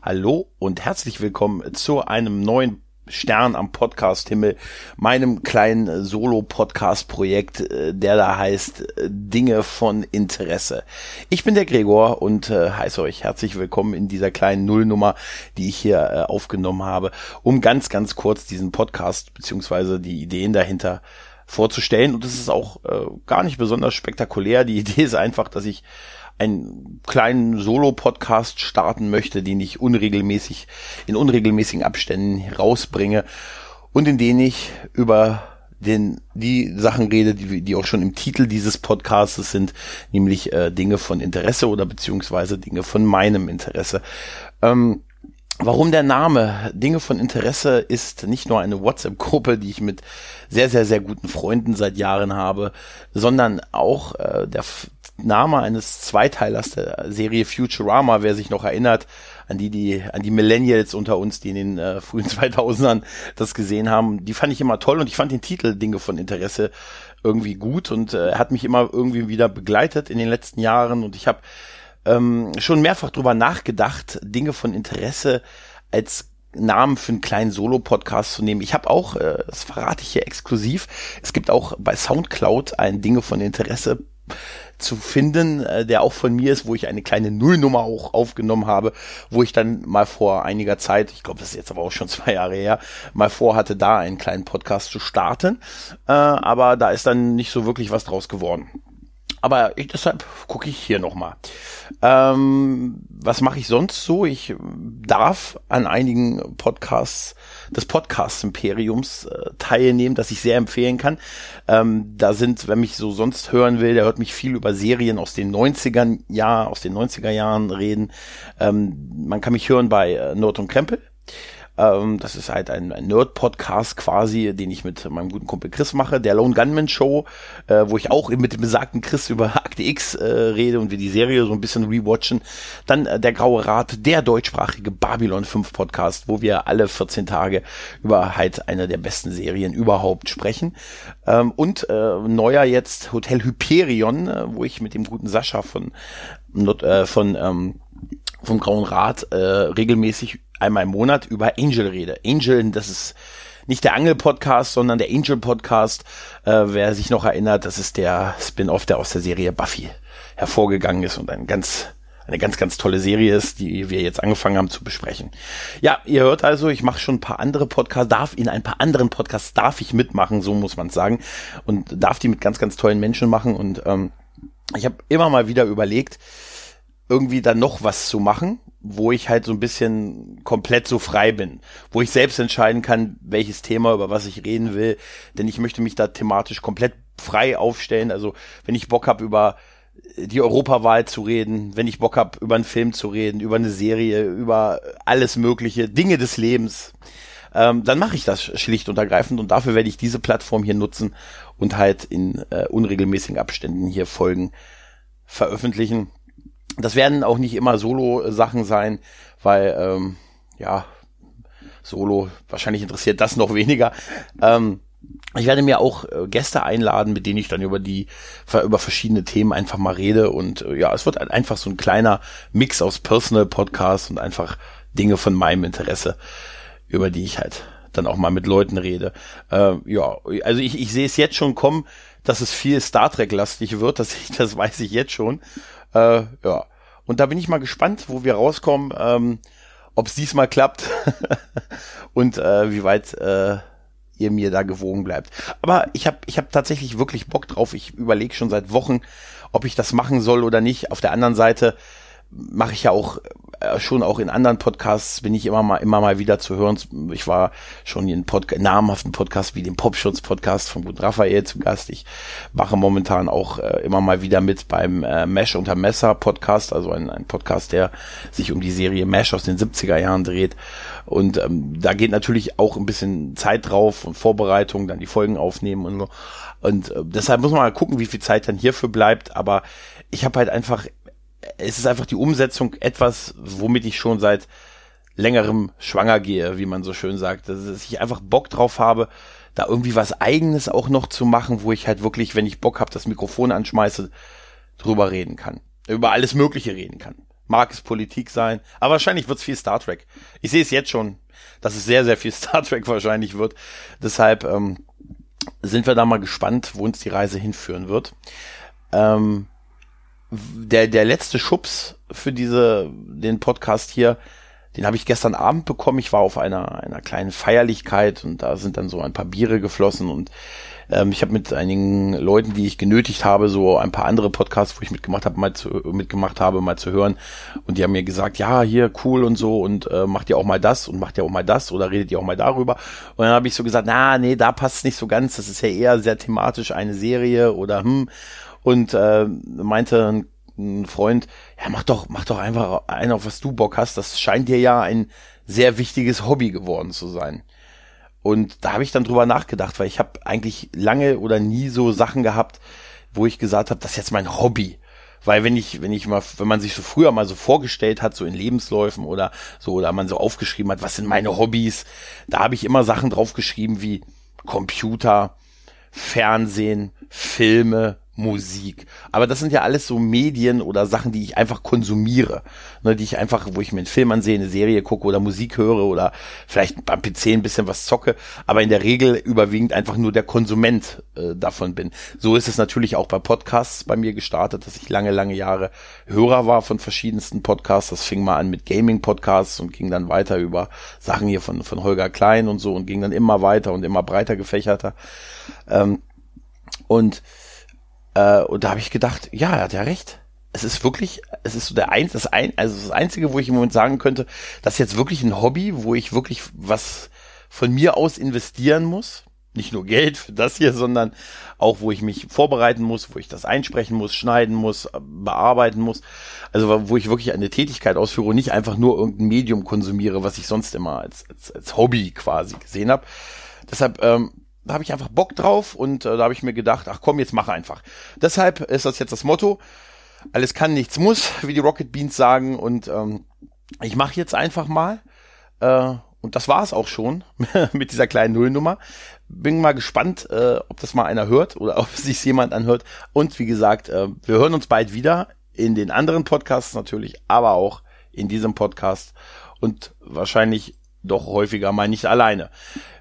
Hallo und herzlich willkommen zu einem neuen Stern am Podcast-Himmel, meinem kleinen Solo-Podcast-Projekt, äh, der da heißt äh, Dinge von Interesse. Ich bin der Gregor und äh, heiße euch herzlich willkommen in dieser kleinen Nullnummer, die ich hier äh, aufgenommen habe, um ganz, ganz kurz diesen Podcast beziehungsweise die Ideen dahinter vorzustellen. Und es ist auch äh, gar nicht besonders spektakulär. Die Idee ist einfach, dass ich einen kleinen Solo-Podcast starten möchte, den ich unregelmäßig, in unregelmäßigen Abständen rausbringe und in denen ich über den, die Sachen rede, die, die auch schon im Titel dieses Podcasts sind, nämlich äh, Dinge von Interesse oder beziehungsweise Dinge von meinem Interesse. Ähm, Warum der Name Dinge von Interesse ist nicht nur eine WhatsApp-Gruppe, die ich mit sehr, sehr, sehr guten Freunden seit Jahren habe, sondern auch äh, der Name eines Zweiteilers der Serie Futurama, wer sich noch erinnert, an die, die, an die Millennials unter uns, die in den äh, frühen 2000ern das gesehen haben, die fand ich immer toll und ich fand den Titel Dinge von Interesse irgendwie gut und äh, hat mich immer irgendwie wieder begleitet in den letzten Jahren und ich habe ähm, schon mehrfach drüber nachgedacht, Dinge von Interesse als Namen für einen kleinen Solo-Podcast zu nehmen. Ich habe auch, äh, das verrate ich hier exklusiv, es gibt auch bei Soundcloud ein Dinge von Interesse zu finden, äh, der auch von mir ist, wo ich eine kleine Nullnummer auch aufgenommen habe, wo ich dann mal vor einiger Zeit, ich glaube, das ist jetzt aber auch schon zwei Jahre her, mal vorhatte, da einen kleinen Podcast zu starten. Äh, aber da ist dann nicht so wirklich was draus geworden. Aber ich, deshalb gucke ich hier nochmal. Ähm, was mache ich sonst so? Ich darf an einigen Podcasts des Podcast-Imperiums äh, teilnehmen, das ich sehr empfehlen kann. Ähm, da sind, wenn mich so sonst hören will, der hört mich viel über Serien aus den 90ern Jahr, aus den 90er Jahren reden. Ähm, man kann mich hören bei äh, und Krempel. Ähm, das ist halt ein, ein Nerd-Podcast quasi, den ich mit meinem guten Kumpel Chris mache. Der Lone Gunman Show, äh, wo ich auch mit dem besagten Chris über Akte X äh, rede und wir die Serie so ein bisschen rewatchen. Dann äh, der Graue Rat, der deutschsprachige Babylon 5 Podcast, wo wir alle 14 Tage über halt eine der besten Serien überhaupt sprechen. Ähm, und äh, neuer jetzt Hotel Hyperion, äh, wo ich mit dem guten Sascha von, äh, von ähm, vom Grauen Rat äh, regelmäßig einmal im Monat über Angel rede. Angel, das ist nicht der Angel-Podcast, sondern der Angel-Podcast. Äh, wer sich noch erinnert, das ist der Spin-off, der aus der Serie Buffy hervorgegangen ist und ein ganz eine ganz, ganz tolle Serie ist, die wir jetzt angefangen haben zu besprechen. Ja, ihr hört also, ich mache schon ein paar andere Podcasts, darf in ein paar anderen Podcasts darf ich mitmachen, so muss man sagen, und darf die mit ganz, ganz tollen Menschen machen. Und ähm, ich habe immer mal wieder überlegt, irgendwie dann noch was zu machen, wo ich halt so ein bisschen komplett so frei bin, wo ich selbst entscheiden kann, welches Thema, über was ich reden will, denn ich möchte mich da thematisch komplett frei aufstellen. Also wenn ich Bock habe über die Europawahl zu reden, wenn ich Bock habe über einen Film zu reden, über eine Serie, über alles mögliche, Dinge des Lebens, ähm, dann mache ich das schlicht und ergreifend. Und dafür werde ich diese Plattform hier nutzen und halt in äh, unregelmäßigen Abständen hier Folgen veröffentlichen das werden auch nicht immer Solo-Sachen sein, weil, ähm, ja, Solo, wahrscheinlich interessiert das noch weniger. Ähm, ich werde mir auch äh, Gäste einladen, mit denen ich dann über die über verschiedene Themen einfach mal rede und äh, ja, es wird einfach so ein kleiner Mix aus Personal Podcast und einfach Dinge von meinem Interesse, über die ich halt dann auch mal mit Leuten rede. Äh, ja, also ich, ich sehe es jetzt schon kommen, dass es viel Star Trek lastig wird, das, das weiß ich jetzt schon. Äh, ja. Und da bin ich mal gespannt, wo wir rauskommen, ähm, ob es diesmal klappt und äh, wie weit äh, ihr mir da gewogen bleibt. Aber ich habe ich hab tatsächlich wirklich Bock drauf. Ich überlege schon seit Wochen, ob ich das machen soll oder nicht. Auf der anderen Seite mache ich ja auch äh, schon auch in anderen Podcasts bin ich immer mal immer mal wieder zu hören. Ich war schon in Pod namhaften Podcasts wie dem Popschutz Podcast von Gut Raphael zu Gast. Ich mache momentan auch äh, immer mal wieder mit beim äh, Mesh unter Messer Podcast, also ein, ein Podcast, der sich um die Serie Mesh aus den 70er Jahren dreht. Und ähm, da geht natürlich auch ein bisschen Zeit drauf und Vorbereitung, dann die Folgen aufnehmen und so. Und äh, deshalb muss man mal gucken, wie viel Zeit dann hierfür bleibt. Aber ich habe halt einfach es ist einfach die Umsetzung etwas, womit ich schon seit längerem schwanger gehe, wie man so schön sagt. Dass ich einfach Bock drauf habe, da irgendwie was eigenes auch noch zu machen, wo ich halt wirklich, wenn ich Bock habe, das Mikrofon anschmeiße, drüber reden kann. Über alles Mögliche reden kann. mag es Politik sein, aber wahrscheinlich wird es viel Star Trek. Ich sehe es jetzt schon, dass es sehr, sehr viel Star Trek wahrscheinlich wird. Deshalb ähm, sind wir da mal gespannt, wo uns die Reise hinführen wird. Ähm, der, der letzte Schubs für diese, den Podcast hier, den habe ich gestern Abend bekommen. Ich war auf einer, einer kleinen Feierlichkeit und da sind dann so ein paar Biere geflossen und ähm, ich habe mit einigen Leuten, die ich genötigt habe, so ein paar andere Podcasts, wo ich mitgemacht habe, mal zu, mitgemacht habe, mal zu hören. Und die haben mir gesagt, ja, hier cool und so und äh, macht ihr auch mal das und macht ihr auch mal das oder redet ihr auch mal darüber. Und dann habe ich so gesagt, na, nee, da passt nicht so ganz. Das ist ja eher sehr thematisch eine Serie oder hm. Und äh, meinte ein, ein Freund, ja, mach doch, mach doch einfach ein, auf was du Bock hast. Das scheint dir ja ein sehr wichtiges Hobby geworden zu sein. Und da habe ich dann drüber nachgedacht, weil ich habe eigentlich lange oder nie so Sachen gehabt, wo ich gesagt habe, das ist jetzt mein Hobby. Weil wenn ich, wenn ich mal, wenn man sich so früher mal so vorgestellt hat, so in Lebensläufen oder so, oder man so aufgeschrieben hat, was sind meine Hobbys, da habe ich immer Sachen draufgeschrieben wie Computer, Fernsehen, Filme, Musik. Aber das sind ja alles so Medien oder Sachen, die ich einfach konsumiere. Ne, die ich einfach, wo ich mir einen Film ansehe, eine Serie gucke oder Musik höre oder vielleicht beim PC ein bisschen was zocke, aber in der Regel überwiegend einfach nur der Konsument äh, davon bin. So ist es natürlich auch bei Podcasts bei mir gestartet, dass ich lange, lange Jahre Hörer war von verschiedensten Podcasts. Das fing mal an mit Gaming-Podcasts und ging dann weiter über Sachen hier von, von Holger Klein und so und ging dann immer weiter und immer breiter gefächerter. Ähm, und äh, und da habe ich gedacht, ja, er hat ja recht. Es ist wirklich, es ist so der eins, das ein, also das einzige, wo ich im Moment sagen könnte, das ist jetzt wirklich ein Hobby, wo ich wirklich was von mir aus investieren muss. Nicht nur Geld für das hier, sondern auch, wo ich mich vorbereiten muss, wo ich das einsprechen muss, schneiden muss, bearbeiten muss. Also wo ich wirklich eine Tätigkeit ausführe und nicht einfach nur irgendein Medium konsumiere, was ich sonst immer als, als, als Hobby quasi gesehen habe. Deshalb ähm, da habe ich einfach Bock drauf und äh, da habe ich mir gedacht, ach komm, jetzt mach einfach. Deshalb ist das jetzt das Motto. Alles kann, nichts muss, wie die Rocket Beans sagen. Und ähm, ich mache jetzt einfach mal. Äh, und das war es auch schon mit dieser kleinen Nullnummer. Bin mal gespannt, äh, ob das mal einer hört oder ob sich jemand anhört. Und wie gesagt, äh, wir hören uns bald wieder in den anderen Podcasts natürlich, aber auch in diesem Podcast und wahrscheinlich doch häufiger mal nicht alleine.